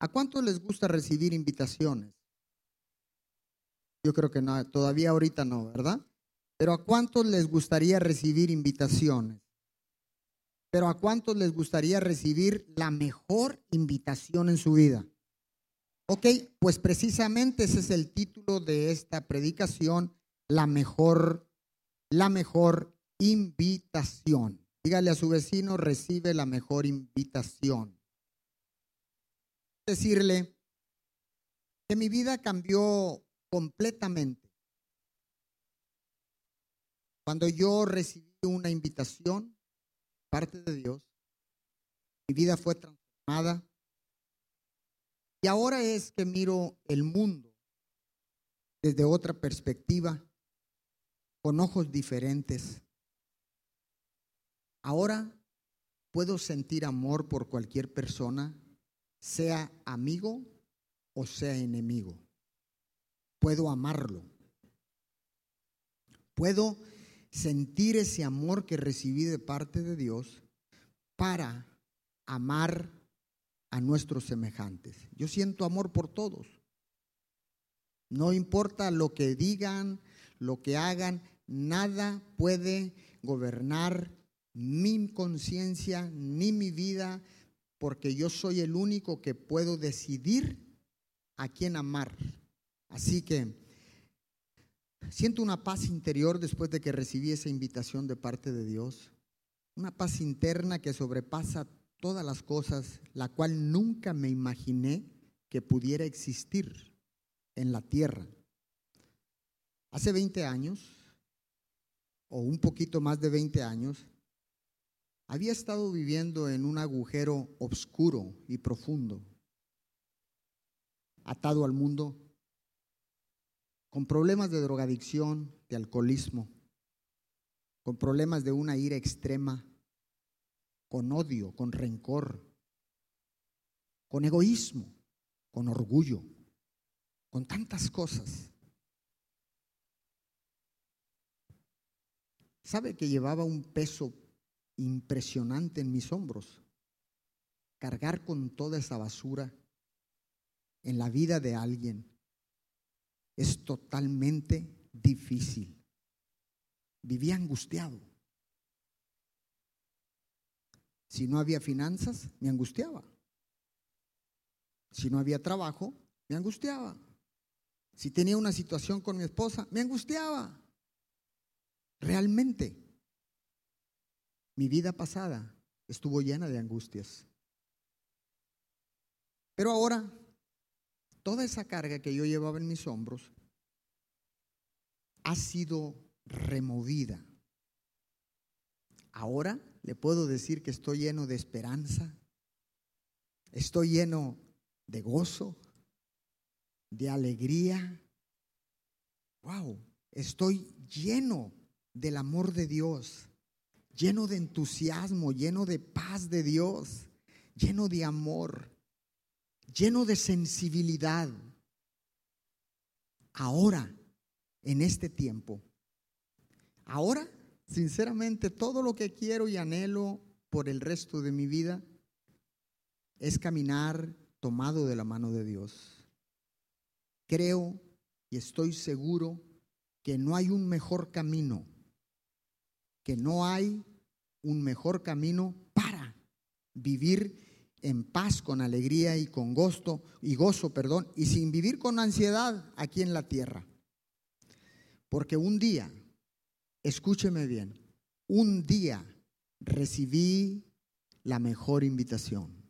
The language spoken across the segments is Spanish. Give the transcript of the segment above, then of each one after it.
¿A cuántos les gusta recibir invitaciones? Yo creo que no, todavía ahorita no, ¿verdad? Pero ¿a cuántos les gustaría recibir invitaciones? Pero ¿a cuántos les gustaría recibir la mejor invitación en su vida? Ok, pues precisamente ese es el título de esta predicación, la mejor, la mejor invitación. Dígale a su vecino, recibe la mejor invitación. Decirle que mi vida cambió completamente. Cuando yo recibí una invitación parte de Dios, mi vida fue transformada. Y ahora es que miro el mundo desde otra perspectiva, con ojos diferentes. Ahora puedo sentir amor por cualquier persona, sea amigo o sea enemigo. Puedo amarlo. Puedo sentir ese amor que recibí de parte de Dios para amar a nuestros semejantes. Yo siento amor por todos. No importa lo que digan, lo que hagan, nada puede gobernar mi conciencia ni mi vida, porque yo soy el único que puedo decidir a quién amar. Así que siento una paz interior después de que recibí esa invitación de parte de Dios, una paz interna que sobrepasa todas las cosas, la cual nunca me imaginé que pudiera existir en la tierra. Hace 20 años, o un poquito más de 20 años, había estado viviendo en un agujero oscuro y profundo, atado al mundo, con problemas de drogadicción, de alcoholismo, con problemas de una ira extrema, con odio, con rencor, con egoísmo, con orgullo, con tantas cosas. ¿Sabe que llevaba un peso impresionante en mis hombros. Cargar con toda esa basura en la vida de alguien es totalmente difícil. Vivía angustiado. Si no había finanzas, me angustiaba. Si no había trabajo, me angustiaba. Si tenía una situación con mi esposa, me angustiaba. Realmente. Mi vida pasada estuvo llena de angustias. Pero ahora, toda esa carga que yo llevaba en mis hombros ha sido removida. Ahora le puedo decir que estoy lleno de esperanza, estoy lleno de gozo, de alegría. Wow, estoy lleno del amor de Dios lleno de entusiasmo, lleno de paz de Dios, lleno de amor, lleno de sensibilidad. Ahora, en este tiempo, ahora, sinceramente, todo lo que quiero y anhelo por el resto de mi vida es caminar tomado de la mano de Dios. Creo y estoy seguro que no hay un mejor camino que no hay un mejor camino para vivir en paz, con alegría y con gozo y gozo, perdón, y sin vivir con ansiedad aquí en la tierra. Porque un día, escúcheme bien, un día recibí la mejor invitación.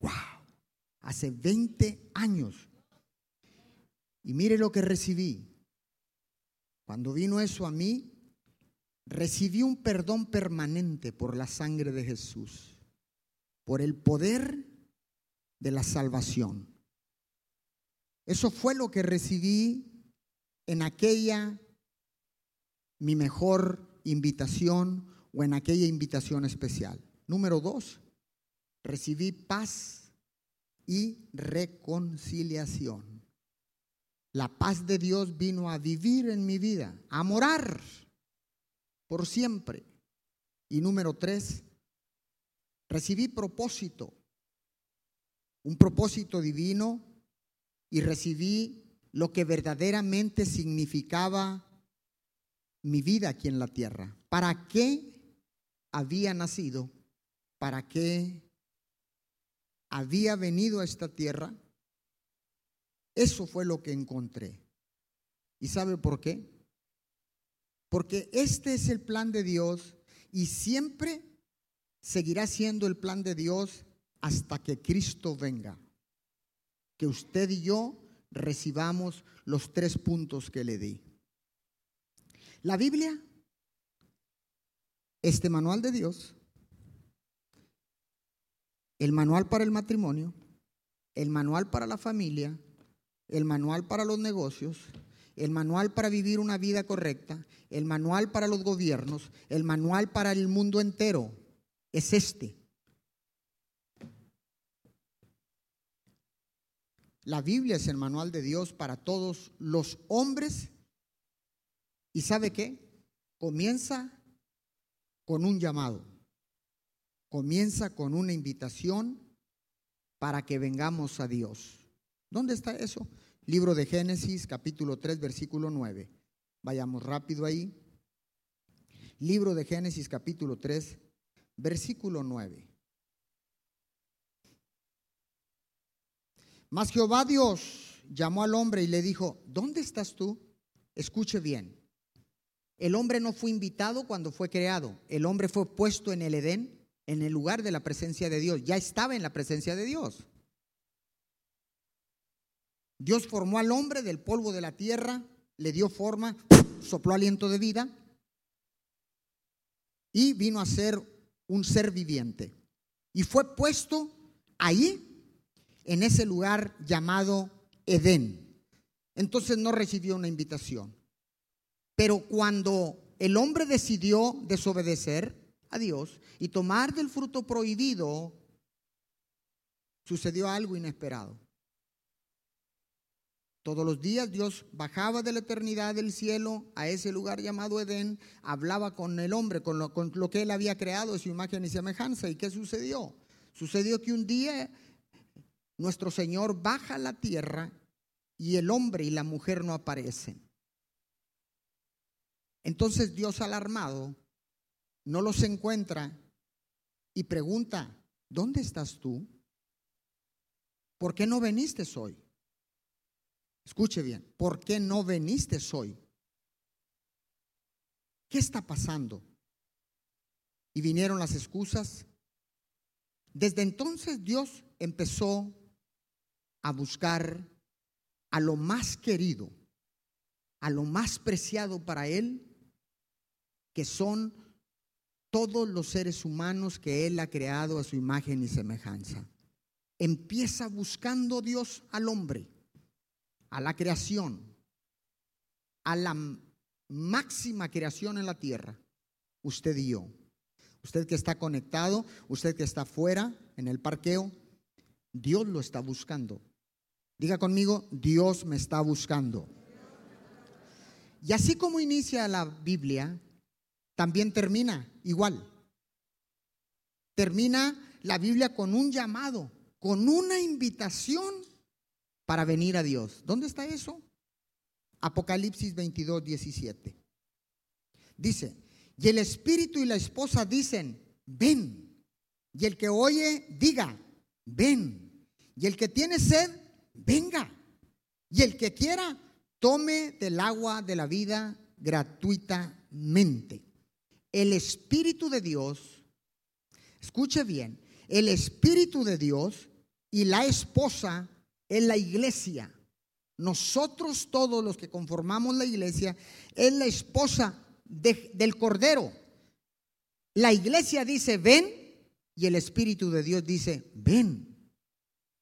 Wow, hace 20 años. Y mire lo que recibí. Cuando vino eso a mí, recibí un perdón permanente por la sangre de Jesús, por el poder de la salvación. Eso fue lo que recibí en aquella mi mejor invitación o en aquella invitación especial. Número dos, recibí paz y reconciliación. La paz de Dios vino a vivir en mi vida, a morar por siempre. Y número tres, recibí propósito. un propósito divino y recibí lo que verdaderamente significaba mi vida aquí en la tierra. ¿Para qué había nacido? ¿Para qué había venido a esta tierra? Eso fue lo que encontré. ¿Y sabe por qué? Porque este es el plan de Dios y siempre seguirá siendo el plan de Dios hasta que Cristo venga. Que usted y yo recibamos los tres puntos que le di. La Biblia, este manual de Dios, el manual para el matrimonio, el manual para la familia, el manual para los negocios, el manual para vivir una vida correcta, el manual para los gobiernos, el manual para el mundo entero, es este. La Biblia es el manual de Dios para todos los hombres. ¿Y sabe qué? Comienza con un llamado. Comienza con una invitación para que vengamos a Dios. ¿Dónde está eso? Libro de Génesis, capítulo 3, versículo 9. Vayamos rápido ahí. Libro de Génesis, capítulo 3, versículo 9. Mas Jehová Dios llamó al hombre y le dijo, ¿dónde estás tú? Escuche bien. El hombre no fue invitado cuando fue creado. El hombre fue puesto en el Edén, en el lugar de la presencia de Dios. Ya estaba en la presencia de Dios. Dios formó al hombre del polvo de la tierra, le dio forma, sopló aliento de vida y vino a ser un ser viviente. Y fue puesto ahí en ese lugar llamado Edén. Entonces no recibió una invitación. Pero cuando el hombre decidió desobedecer a Dios y tomar del fruto prohibido, sucedió algo inesperado. Todos los días Dios bajaba de la eternidad del cielo a ese lugar llamado Edén, hablaba con el hombre, con lo, que él había creado, su imagen y semejanza. ¿Y qué sucedió? Sucedió que un día nuestro Señor baja a la tierra y el hombre y la mujer no aparecen. Entonces Dios alarmado no los encuentra y pregunta, ¿dónde estás tú? ¿Por qué no veniste hoy? Escuche bien, ¿por qué no veniste hoy? ¿Qué está pasando? Y vinieron las excusas. Desde entonces Dios empezó a buscar a lo más querido, a lo más preciado para Él, que son todos los seres humanos que Él ha creado a su imagen y semejanza. Empieza buscando Dios al hombre, a la creación, a la máxima creación en la tierra, usted y yo. Usted que está conectado, usted que está afuera en el parqueo, Dios lo está buscando. Diga conmigo, Dios me está buscando. Y así como inicia la Biblia, también termina igual. Termina la Biblia con un llamado, con una invitación para venir a Dios. ¿Dónde está eso? Apocalipsis 22, 17. Dice, y el espíritu y la esposa dicen, ven. Y el que oye, diga, ven. Y el que tiene sed, venga. Y el que quiera, tome del agua de la vida gratuitamente. El Espíritu de Dios, escuche bien, el Espíritu de Dios y la esposa en la iglesia. Nosotros todos los que conformamos la iglesia es la esposa del Cordero. La iglesia dice, ven, y el Espíritu de Dios dice, ven,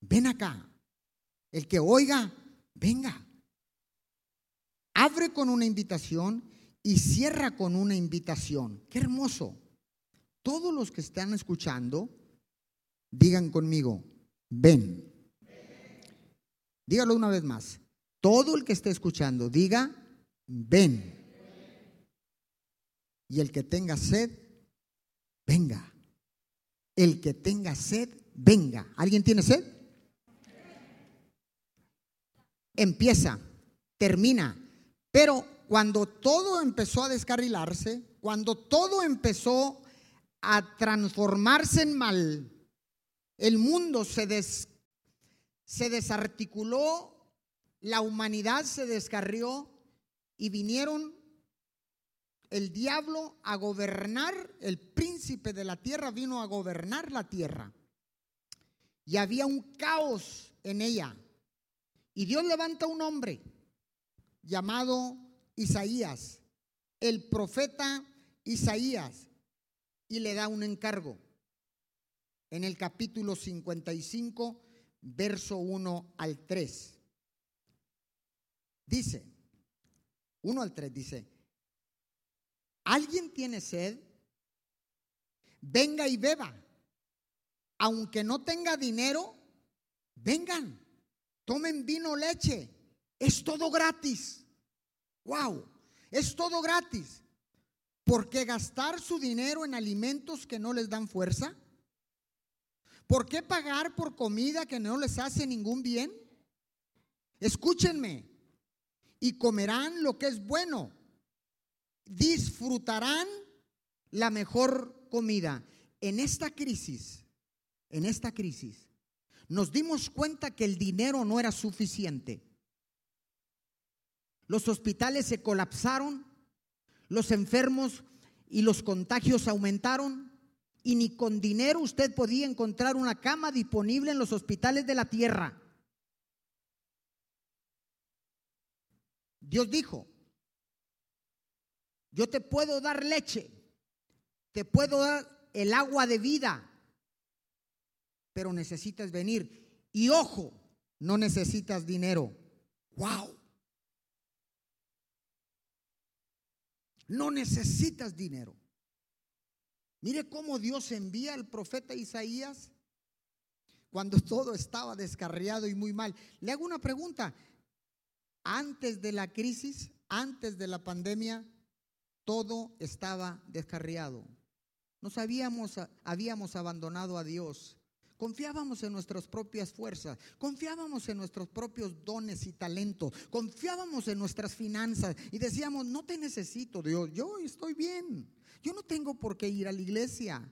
ven acá. El que oiga, venga. Abre con una invitación y cierra con una invitación. Qué hermoso. Todos los que están escuchando, digan conmigo, ven. Dígalo una vez más. Todo el que esté escuchando, diga, ven. Y el que tenga sed, venga. El que tenga sed, venga. ¿Alguien tiene sed? empieza, termina. Pero cuando todo empezó a descarrilarse, cuando todo empezó a transformarse en mal, el mundo se, se desarticuló, la humanidad se descarrió y vinieron el diablo a gobernar, el príncipe de la tierra vino a gobernar la tierra. Y había un caos en ella. Y Dios levanta un hombre llamado Isaías, el profeta Isaías, y le da un encargo. En el capítulo 55, verso 1 al 3. Dice, 1 al 3 dice, ¿alguien tiene sed? Venga y beba. Aunque no tenga dinero, vengan, tomen vino leche. Es todo gratis. Wow, es todo gratis. ¿Por qué gastar su dinero en alimentos que no les dan fuerza? ¿Por qué pagar por comida que no les hace ningún bien? Escúchenme, y comerán lo que es bueno, disfrutarán la mejor comida. En esta crisis, en esta crisis, nos dimos cuenta que el dinero no era suficiente. Los hospitales se colapsaron, los enfermos y los contagios aumentaron y ni con dinero usted podía encontrar una cama disponible en los hospitales de la tierra. Dios dijo, yo te puedo dar leche, te puedo dar el agua de vida, pero necesitas venir. Y ojo, no necesitas dinero. ¡Wow! No necesitas dinero. Mire cómo Dios envía al profeta Isaías cuando todo estaba descarriado y muy mal. Le hago una pregunta. Antes de la crisis, antes de la pandemia, todo estaba descarriado. Nos habíamos, habíamos abandonado a Dios. Confiábamos en nuestras propias fuerzas, confiábamos en nuestros propios dones y talentos, confiábamos en nuestras finanzas y decíamos, no te necesito Dios, yo estoy bien, yo no tengo por qué ir a la iglesia.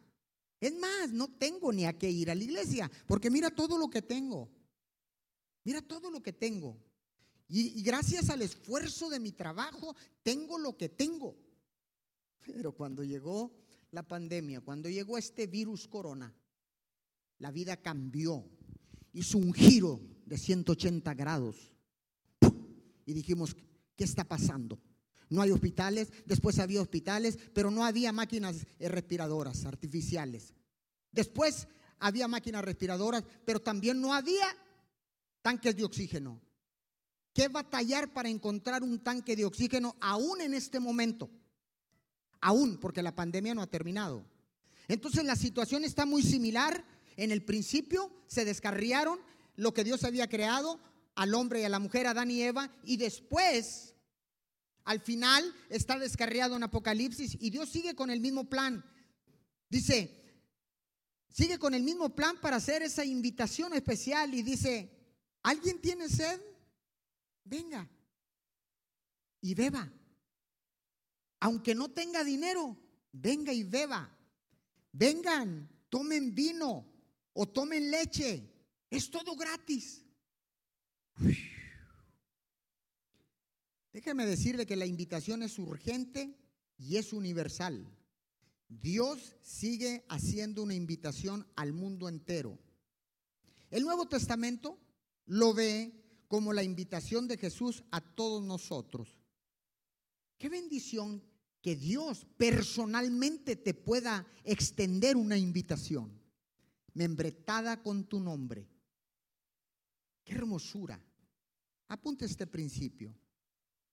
Es más, no tengo ni a qué ir a la iglesia, porque mira todo lo que tengo, mira todo lo que tengo. Y, gracias al esfuerzo de mi trabajo, tengo lo que tengo. Pero cuando llegó la pandemia, cuando llegó este virus corona, la vida cambió, hizo un giro de 180 grados. Y dijimos, ¿qué está pasando? No hay hospitales, después había hospitales, pero no había máquinas respiradoras artificiales. Después había máquinas respiradoras, pero también no había tanques de oxígeno. ¿Qué batallar para encontrar un tanque de oxígeno aún en este momento? Aún, porque la pandemia no ha terminado. Entonces la situación está muy similar. En el principio se descarriaron lo que Dios había creado al hombre y a la mujer, Adán y Eva, y después, al final, está descarriado en Apocalipsis y Dios sigue con el mismo plan. Dice, sigue con el mismo plan para hacer esa invitación especial y dice, ¿alguien tiene sed? Venga y beba. Aunque no tenga dinero, venga y beba. Vengan, tomen vino o tomen leche. Es todo gratis. Déjeme decirle que la invitación es urgente y es universal. Dios sigue haciendo una invitación al mundo entero. El Nuevo Testamento lo ve como la invitación de Jesús a todos nosotros. Qué bendición que Dios personalmente te pueda extender una invitación, membretada con tu nombre. Qué hermosura. Apunte este principio.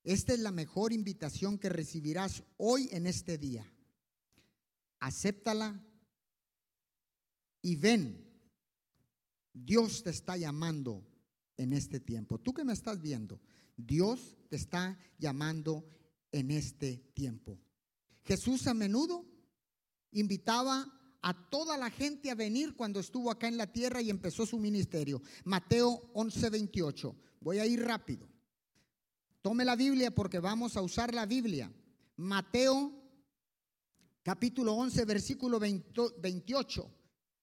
Esta es la mejor invitación que recibirás hoy en este día. Acéptala y ven. Dios te está llamando en este tiempo. Tú que me estás viendo, Dios te está llamando en este tiempo. Jesús a menudo invitaba a toda la gente a venir cuando estuvo acá en la tierra y empezó su ministerio. Mateo 11:28. Voy a ir rápido. Tome la Biblia porque vamos a usar la Biblia. Mateo capítulo 11, versículo 28.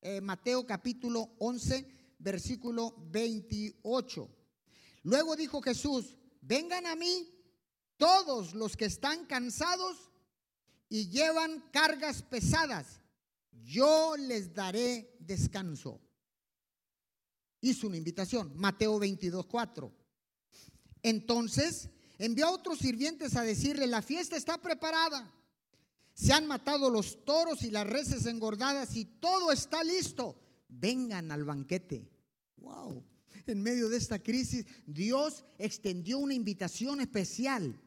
Eh, Mateo capítulo 11, versículo 28. Luego dijo Jesús, vengan a mí todos los que están cansados y llevan cargas pesadas, yo les daré descanso. Hizo una invitación, Mateo 22, 4. Entonces envió a otros sirvientes a decirle, la fiesta está preparada. Se han matado los toros y las reses engordadas y todo está listo. Vengan al banquete. Wow. En medio de esta crisis, Dios extendió una invitación especial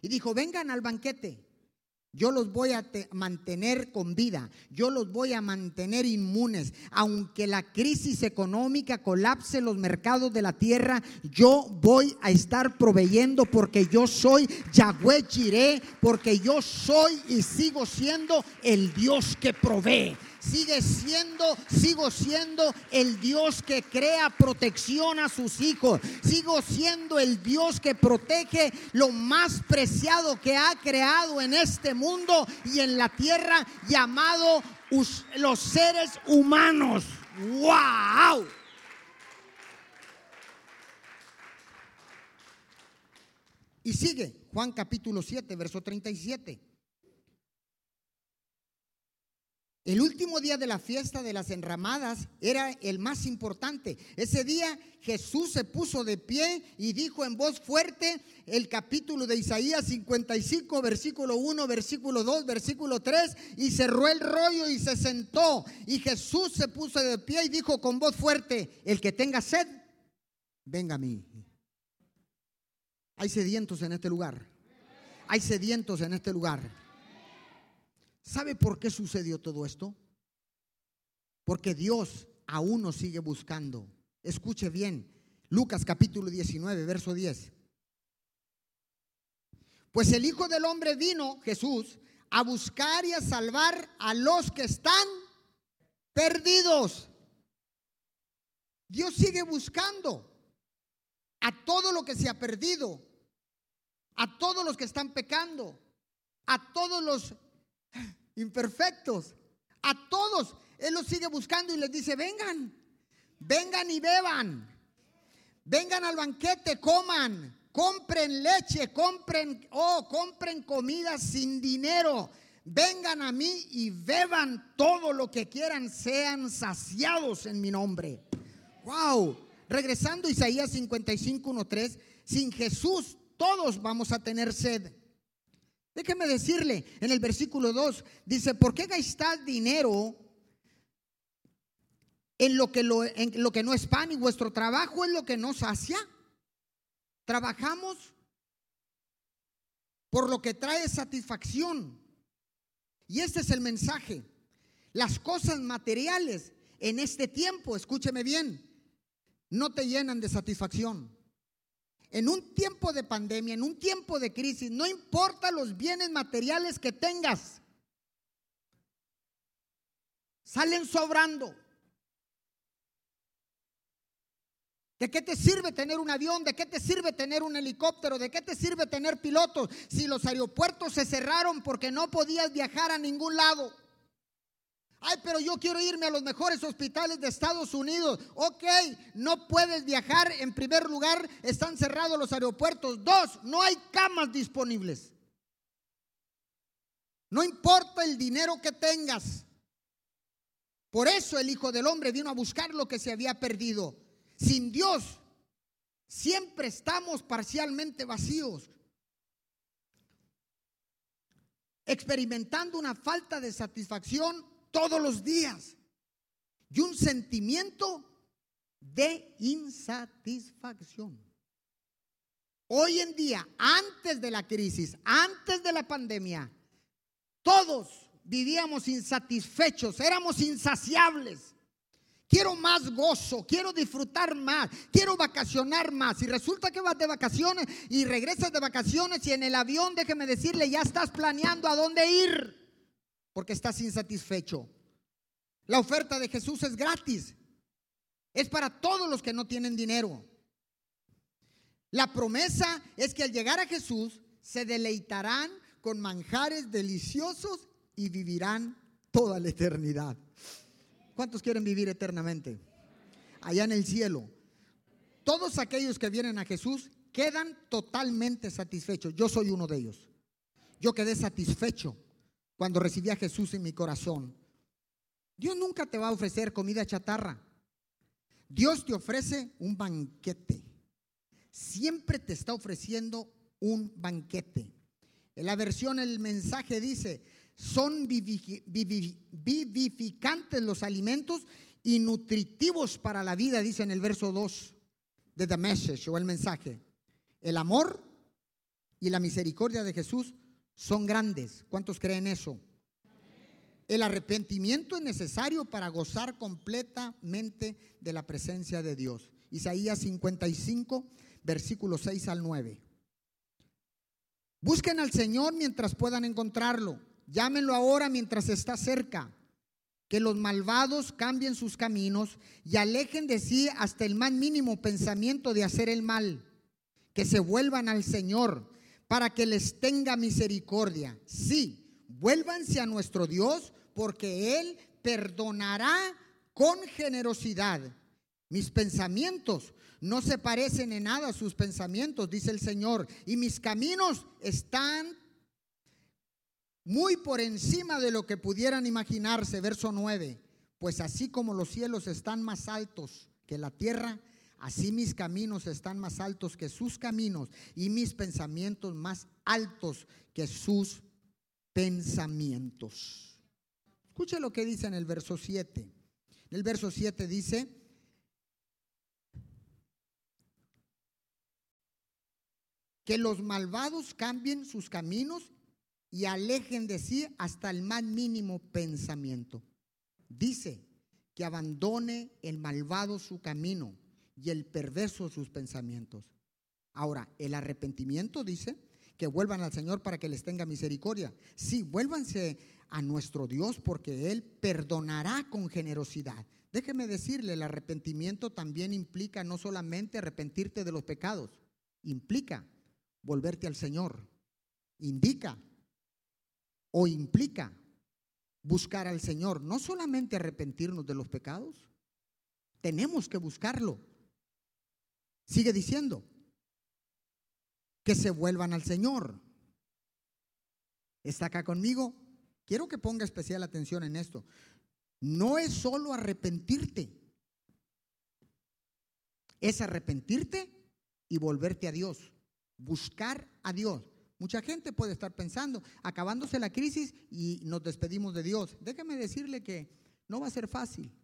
y dijo, vengan al banquete. Yo los voy a mantener con vida, yo los voy a mantener inmunes. Aunque la crisis económica colapse los mercados de la tierra, yo voy a estar proveyendo porque yo soy Yahweh Jireh, porque yo soy y sigo siendo el Dios que provee sigue siendo, sigo siendo el Dios que crea protección a sus hijos. Sigo siendo el Dios que protege lo más preciado que ha creado en este mundo y en la tierra llamado los seres humanos. ¡Wow! Y sigue Juan capítulo 7, verso 37. El último día de la fiesta de las enramadas era el más importante. Ese día Jesús se puso de pie y dijo en voz fuerte el capítulo de Isaías 55, versículo 1, versículo 2, versículo 3, y cerró el rollo y se sentó. Y Jesús se puso de pie y dijo con voz fuerte, el que tenga sed, venga a mí. Hay sedientos en este lugar. Hay sedientos en este lugar. ¿Sabe por qué sucedió todo esto? Porque Dios aún nos sigue buscando. Escuche bien, Lucas capítulo 19, verso 10. Pues el Hijo del Hombre vino, Jesús, a buscar y a salvar a los que están perdidos. Dios sigue buscando a todo lo que se ha perdido, a todos los que están pecando, a todos los imperfectos. A todos. Él los sigue buscando y les dice, vengan, vengan y beban. Vengan al banquete, coman, compren leche, compren, oh, compren comida sin dinero. Vengan a mí y beban todo lo que quieran, sean saciados en mi nombre. Wow. Regresando a Isaías 55, 1, 3, sin Jesús todos vamos a tener sed. Déjeme decirle, en el versículo 2 dice, ¿por qué gastar dinero en lo, que lo, en lo que no es pan y vuestro trabajo es lo que nos sacia? Trabajamos por lo que trae satisfacción. Y este es el mensaje. Las cosas materiales en este tiempo, escúcheme bien, no te llenan de satisfacción. En un tiempo de pandemia, en un tiempo de crisis, no importa los bienes materiales que tengas, salen sobrando. ¿De qué te sirve tener un avión? ¿De qué te sirve tener un helicóptero? ¿De qué te sirve tener pilotos si los aeropuertos se cerraron porque no podías viajar a ningún lado? Ay, pero yo quiero irme a los mejores hospitales de Estados Unidos. Ok, no puedes viajar. En primer lugar, están cerrados los aeropuertos. Dos, no hay camas disponibles. No importa el dinero que tengas. Por eso el Hijo del Hombre vino a buscar lo que se había perdido. Sin Dios, siempre estamos parcialmente vacíos. Experimentando una falta de satisfacción todos los días y un sentimiento de insatisfacción. Hoy en día, antes de la crisis, antes de la pandemia, todos vivíamos insatisfechos, éramos insaciables. Quiero más gozo, quiero disfrutar más, quiero vacacionar más. Y resulta que vas de vacaciones y regresas de vacaciones y en el avión, déjeme decirle, ya estás planeando a dónde ir porque estás insatisfecho. La oferta de Jesús es gratis. Es para todos los que no tienen dinero. La promesa es que al llegar a Jesús se deleitarán con manjares deliciosos y vivirán toda la eternidad. ¿Cuántos quieren vivir eternamente? Allá en el cielo. Todos aquellos que vienen a Jesús quedan totalmente satisfechos. Yo soy uno de ellos. Yo quedé satisfecho cuando recibí a Jesús en mi corazón. Dios nunca te va a ofrecer comida chatarra. Dios te ofrece un banquete. Siempre te está ofreciendo un banquete. En la versión el mensaje dice, son vivificantes los alimentos y nutritivos para la vida, dice en el verso 2 de The Message o el mensaje. El amor y la misericordia de Jesús son grandes. ¿Cuántos creen eso? El arrepentimiento es necesario para gozar completamente de la presencia de Dios. Isaías 55, versículos 6 al 9. Busquen al Señor mientras puedan encontrarlo. Llámenlo ahora mientras está cerca. Que los malvados cambien sus caminos y alejen de sí hasta el más mínimo pensamiento de hacer el mal. Que se vuelvan al Señor para que les tenga misericordia. Sí, vuélvanse a nuestro Dios porque Él perdonará con generosidad. Mis pensamientos no se parecen en nada a sus pensamientos, dice el Señor, y mis caminos están muy por encima de lo que pudieran imaginarse. Verso 9, pues así como los cielos están más altos que la tierra, así mis caminos están más altos que sus caminos y mis pensamientos más altos que sus pensamientos. Escuche lo que dice en el verso 7. El verso 7 dice, que los malvados cambien sus caminos y alejen de sí hasta el más mínimo pensamiento. Dice que abandone el malvado su camino y el perverso sus pensamientos. Ahora, el arrepentimiento dice que vuelvan al Señor para que les tenga misericordia. Sí, vuélvanse a nuestro Dios porque Él perdonará con generosidad. Déjeme decirle, el arrepentimiento también implica no solamente arrepentirte de los pecados, implica volverte al Señor. Indica o implica buscar al Señor, no solamente arrepentirnos de los pecados, tenemos que buscarlo. Sigue diciendo que se vuelvan al Señor. ¿Está acá conmigo? Quiero que ponga especial atención en esto. No es solo arrepentirte, es arrepentirte y volverte a Dios buscar a Dios. Mucha gente puede estar pensando, acabándose la crisis y nos despedimos de Dios. Déjeme decirle que no va a ser fácil,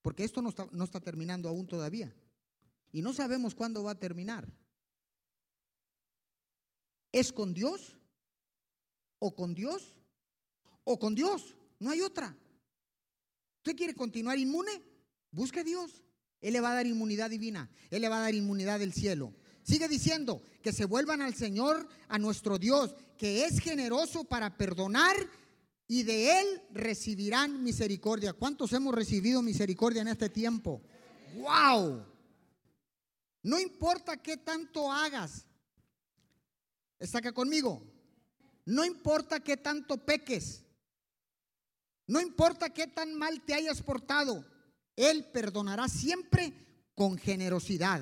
porque esto no está, no está terminando aún todavía. Y no sabemos cuándo va a terminar. ¿Es con Dios? ¿O con Dios? ¿O con Dios? No hay otra. ¿Usted quiere continuar inmune? Busque a Dios. Él le va a dar inmunidad divina. Él le va a dar inmunidad del cielo. Sigue diciendo que se vuelvan al Señor, a nuestro Dios, que es generoso para perdonar y de Él recibirán misericordia. ¿Cuántos hemos recibido misericordia en este tiempo? ¡Wow! No importa qué tanto hagas. ¿Está acá conmigo? No importa qué tanto peques. No importa qué tan mal te hayas portado. Él perdonará siempre con generosidad.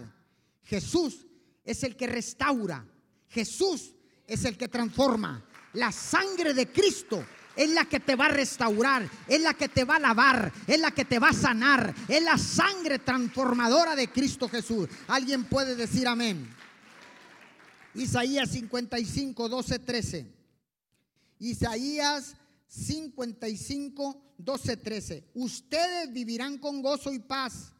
Jesús es el que restaura. Jesús es el que transforma. La sangre de Cristo es la que te va a restaurar, es la que te va a lavar, es la que te va a sanar, es la sangre transformadora de Cristo Jesús. ¿Alguien puede decir amén? Isaías 55, 12, 13. Isaías 55, 12, 13. Ustedes vivirán con gozo y paz.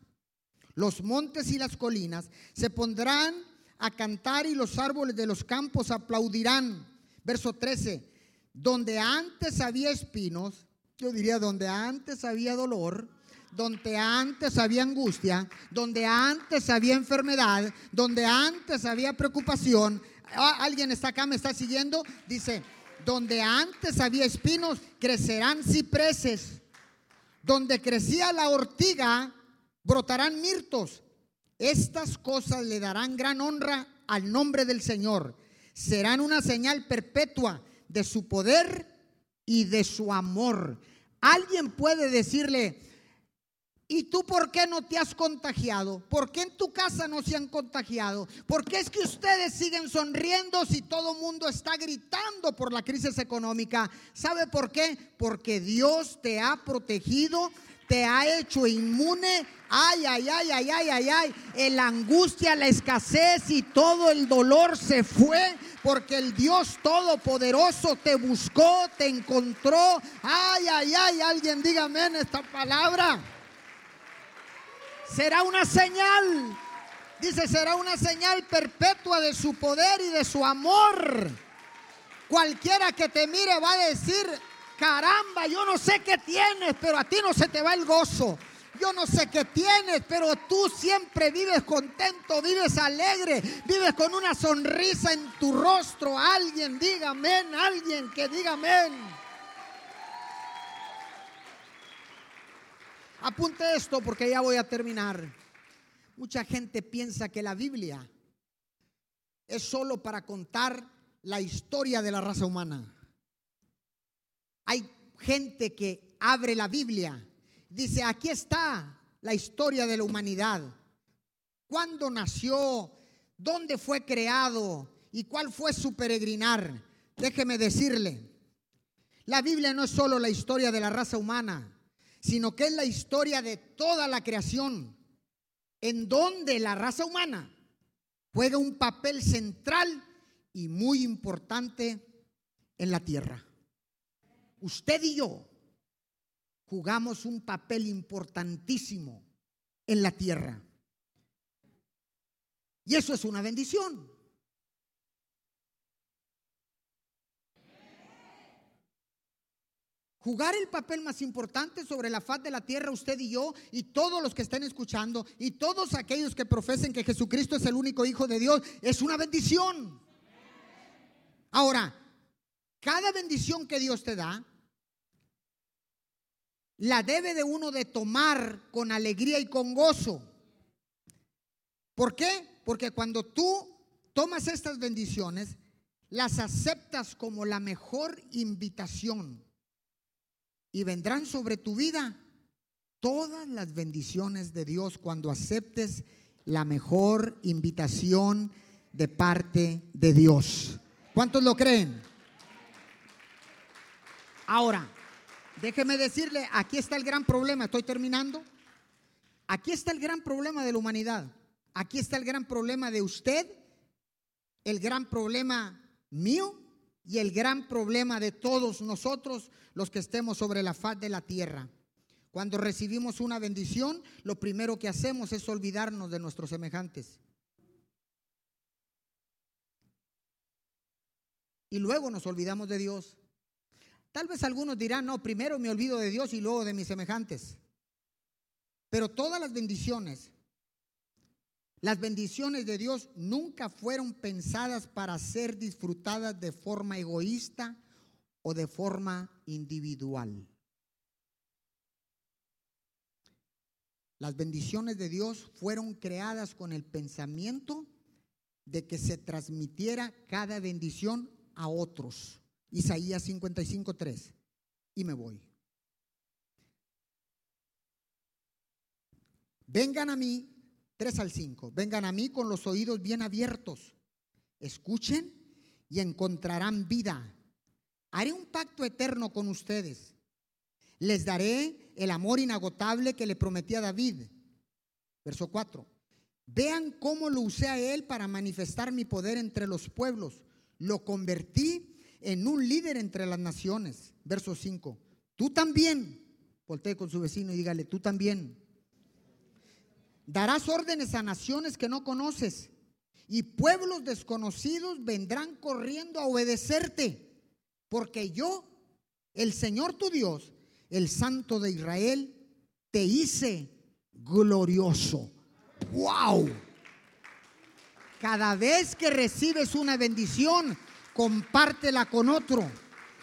Los montes y las colinas se pondrán a cantar y los árboles de los campos aplaudirán. Verso 13, donde antes había espinos, yo diría donde antes había dolor, donde antes había angustia, donde antes había enfermedad, donde antes había preocupación. Ah, alguien está acá, me está siguiendo. Dice, donde antes había espinos, crecerán cipreses. Donde crecía la ortiga, brotarán mirtos. Estas cosas le darán gran honra al nombre del Señor. Serán una señal perpetua de su poder y de su amor. Alguien puede decirle, ¿Y tú por qué no te has contagiado? ¿Por qué en tu casa no se han contagiado? ¿Por qué es que ustedes siguen sonriendo si todo el mundo está gritando por la crisis económica? ¿Sabe por qué? Porque Dios te ha protegido, te ha hecho inmune. Ay, ay, ay, ay, ay, ay, ay. La angustia, la escasez y todo el dolor se fue porque el Dios Todopoderoso te buscó, te encontró. Ay, ay, ay, alguien dígame en esta palabra será una señal. Dice, será una señal perpetua de su poder y de su amor. Cualquiera que te mire va a decir, caramba, yo no sé qué tienes, pero a ti no se te va el gozo. Yo no sé qué tienes, pero tú siempre vives contento, vives alegre, vives con una sonrisa en tu rostro. Alguien diga amén, alguien que diga amén. Apunte esto porque ya voy a terminar. Mucha gente piensa que la Biblia es solo para contar la historia de la raza humana. Hay gente que abre la Biblia, dice, aquí está la historia de la humanidad. ¿Cuándo nació? ¿Dónde fue creado? ¿Y cuál fue su peregrinar? Déjeme decirle, la Biblia no es solo la historia de la raza humana sino que es la historia de toda la creación, en donde la raza humana juega un papel central y muy importante en la tierra. Usted y yo jugamos un papel importantísimo en la tierra. Y eso es una bendición. jugar el papel más importante sobre la faz de la tierra, usted y yo, y todos los que estén escuchando, y todos aquellos que profesen que Jesucristo es el único Hijo de Dios, es una bendición. Ahora, cada bendición que Dios te da, la debe de uno de tomar con alegría y con gozo. ¿Por qué? Porque cuando tú tomas estas bendiciones, las aceptas como la mejor invitación y vendrán sobre tu vida todas las bendiciones de Dios cuando aceptes la mejor invitación de parte de Dios. ¿Cuántos lo creen? Ahora, déjeme decirle, aquí está el gran problema, estoy terminando. Aquí está el gran problema de la humanidad. Aquí está el gran problema de usted, el gran problema mío y el gran problema de todos nosotros los que estemos sobre la faz de la tierra. Cuando recibimos una bendición, lo primero que hacemos es olvidarnos de nuestros semejantes. Y luego nos olvidamos de Dios. Tal vez algunos dirán, no, primero me olvido de Dios y luego de mis semejantes. Pero todas las bendiciones las bendiciones de Dios nunca fueron pensadas para ser disfrutadas de forma egoísta o de forma individual. Las bendiciones de Dios fueron creadas con el pensamiento de que se transmitiera cada bendición a otros. Isaías 55:3. Y me voy. Vengan a mí 3 al 5. Vengan a mí con los oídos bien abiertos. Escuchen y encontrarán vida. Haré un pacto eterno con ustedes. Les daré el amor inagotable que le prometí a David. Verso 4. Vean cómo lo usé a él para manifestar mi poder entre los pueblos. Lo convertí en un líder entre las naciones. Verso 5. Tú también. Voltee con su vecino y dígale, tú también Darás órdenes a naciones que no conoces y pueblos desconocidos vendrán corriendo a obedecerte, porque yo, el Señor tu Dios, el Santo de Israel, te hice glorioso. ¡Wow! Cada vez que recibes una bendición, compártela con otro.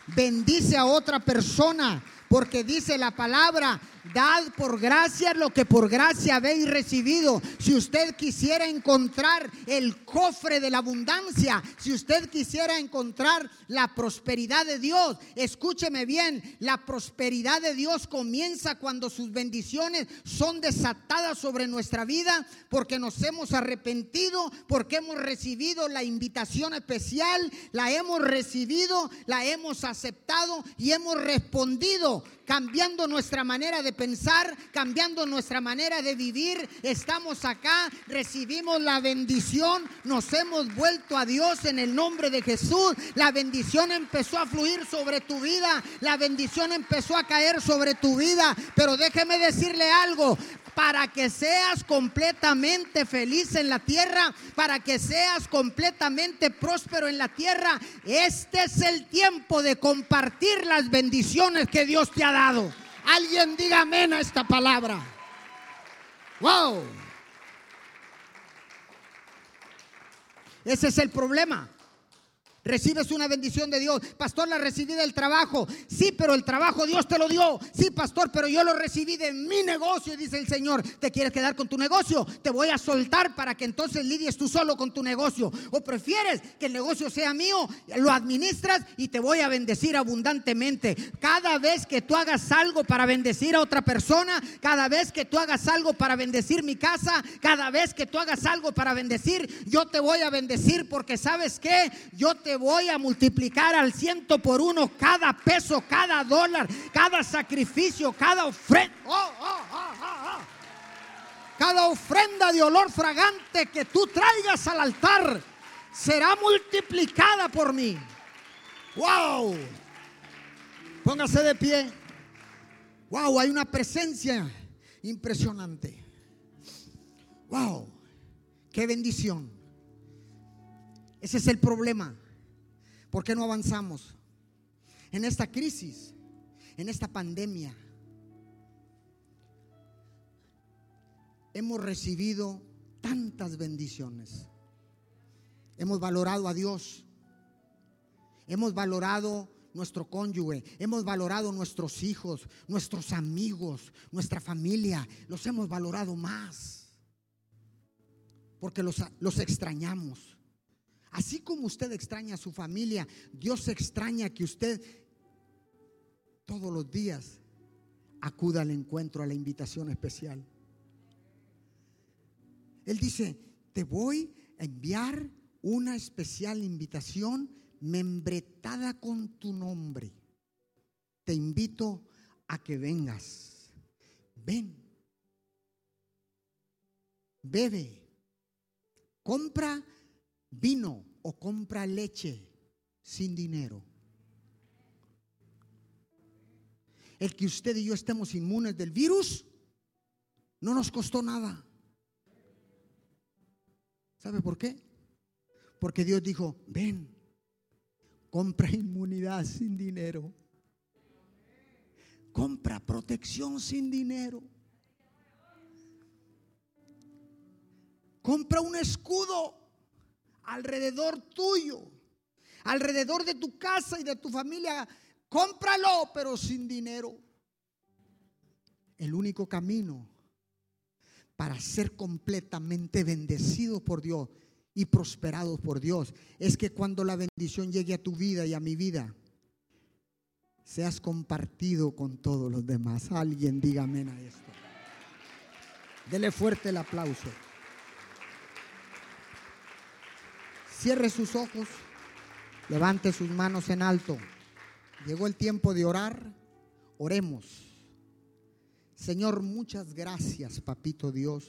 Bendice a otra persona, porque dice la palabra, Dad por gracia lo que por gracia habéis recibido. Si usted quisiera encontrar el cofre de la abundancia, si usted quisiera encontrar la prosperidad de Dios, escúcheme bien, la prosperidad de Dios comienza cuando sus bendiciones son desatadas sobre nuestra vida porque nos hemos arrepentido, porque hemos recibido la invitación especial, la hemos recibido, la hemos aceptado y hemos respondido cambiando nuestra manera de pensar, cambiando nuestra manera de vivir. Estamos acá, recibimos la bendición, nos hemos vuelto a Dios en el nombre de Jesús. La bendición empezó a fluir sobre tu vida, la bendición empezó a caer sobre tu vida. Pero déjeme decirle algo, para que seas completamente feliz en la tierra, para que seas completamente próspero en la tierra, este es el tiempo de compartir las bendiciones que Dios te ha dado. Alguien diga amén a esta palabra. Wow. Ese es el problema. Recibes una bendición de Dios. Pastor, la recibí del trabajo. Sí, pero el trabajo Dios te lo dio. Sí, pastor, pero yo lo recibí de mi negocio, dice el Señor. ¿Te quieres quedar con tu negocio? Te voy a soltar para que entonces lidies tú solo con tu negocio. O prefieres que el negocio sea mío, lo administras y te voy a bendecir abundantemente. Cada vez que tú hagas algo para bendecir a otra persona, cada vez que tú hagas algo para bendecir mi casa, cada vez que tú hagas algo para bendecir, yo te voy a bendecir porque sabes que yo te voy a multiplicar al ciento por uno cada peso, cada dólar, cada sacrificio, cada ofrenda. Oh, oh, oh, cada ofrenda de olor fragante que tú traigas al altar será multiplicada por mí. ¡Wow! Póngase de pie. ¡Wow! Hay una presencia impresionante. ¡Wow! ¡Qué bendición! Ese es el problema. ¿Por qué no avanzamos? En esta crisis, en esta pandemia, hemos recibido tantas bendiciones. Hemos valorado a Dios. Hemos valorado nuestro cónyuge, hemos valorado nuestros hijos, nuestros amigos, nuestra familia. Los hemos valorado más. Porque los, los extrañamos. Así como usted extraña a su familia, Dios extraña que usted todos los días acuda al encuentro, a la invitación especial. Él dice, te voy a enviar una especial invitación membretada con tu nombre. Te invito a que vengas. Ven. Bebe. Compra vino o compra leche sin dinero. El que usted y yo estemos inmunes del virus no nos costó nada. ¿Sabe por qué? Porque Dios dijo, ven, compra inmunidad sin dinero. Compra protección sin dinero. Compra un escudo alrededor tuyo, alrededor de tu casa y de tu familia. Cómpralo, pero sin dinero. El único camino para ser completamente bendecido por Dios y prosperado por Dios es que cuando la bendición llegue a tu vida y a mi vida, seas compartido con todos los demás. Alguien dígame a esto. Dele fuerte el aplauso. Cierre sus ojos, levante sus manos en alto. Llegó el tiempo de orar, oremos. Señor, muchas gracias, papito Dios.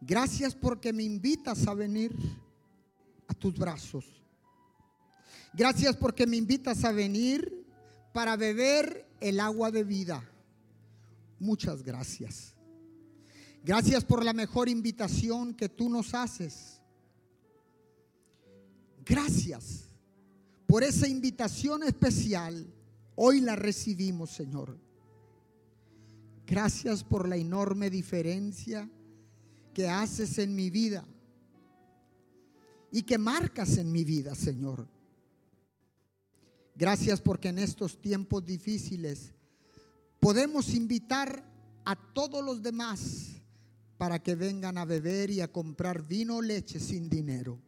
Gracias porque me invitas a venir a tus brazos. Gracias porque me invitas a venir para beber el agua de vida. Muchas gracias. Gracias por la mejor invitación que tú nos haces Gracias por esa invitación especial. Hoy la recibimos, Señor. Gracias por la enorme diferencia que haces en mi vida y que marcas en mi vida, Señor. Gracias porque en estos tiempos difíciles podemos invitar a todos los demás para que vengan a beber y a comprar vino o leche sin dinero.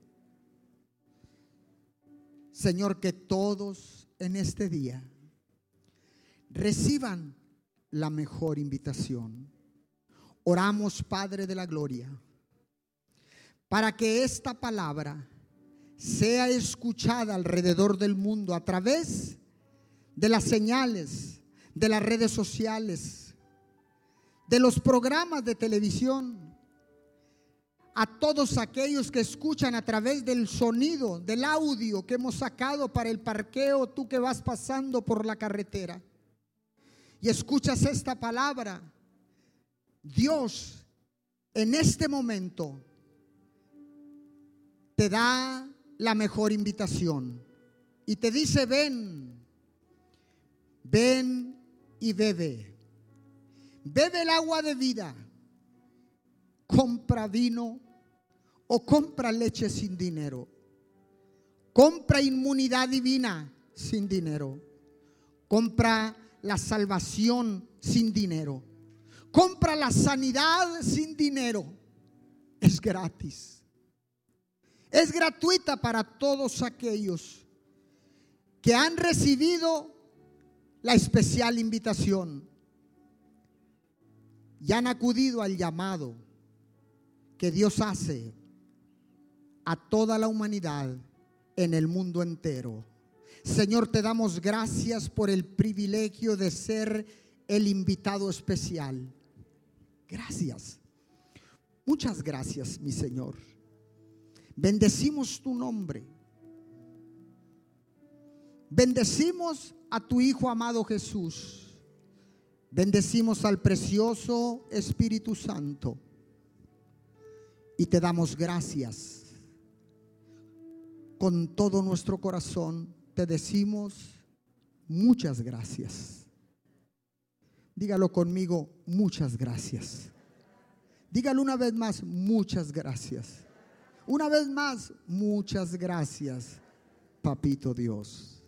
Señor, que todos en este día reciban la mejor invitación. Oramos, Padre de la Gloria, para que esta palabra sea escuchada alrededor del mundo a través de las señales, de las redes sociales, de los programas de televisión, a todos aquellos que escuchan a través del sonido, del audio que hemos sacado para el parqueo, tú que vas pasando por la carretera y escuchas esta palabra, Dios en este momento te da la mejor invitación y te dice, ven, ven y bebe. Bebe el agua de vida. Compra vino o compra leche sin dinero. Compra inmunidad divina sin dinero. Compra la salvación sin dinero. Compra la sanidad sin dinero. Es gratis. Es gratuita para todos aquellos que han recibido la especial invitación y han acudido al llamado que Dios hace a toda la humanidad en el mundo entero. Señor, te damos gracias por el privilegio de ser el invitado especial. Gracias. Muchas gracias, mi Señor. Bendecimos tu nombre. Bendecimos a tu Hijo amado Jesús. Bendecimos al precioso Espíritu Santo. Y te damos gracias. Con todo nuestro corazón te decimos muchas gracias. Dígalo conmigo, muchas gracias. Dígalo una vez más, muchas gracias. Una vez más, muchas gracias, Papito Dios.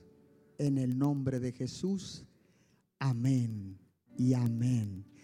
En el nombre de Jesús, amén y amén.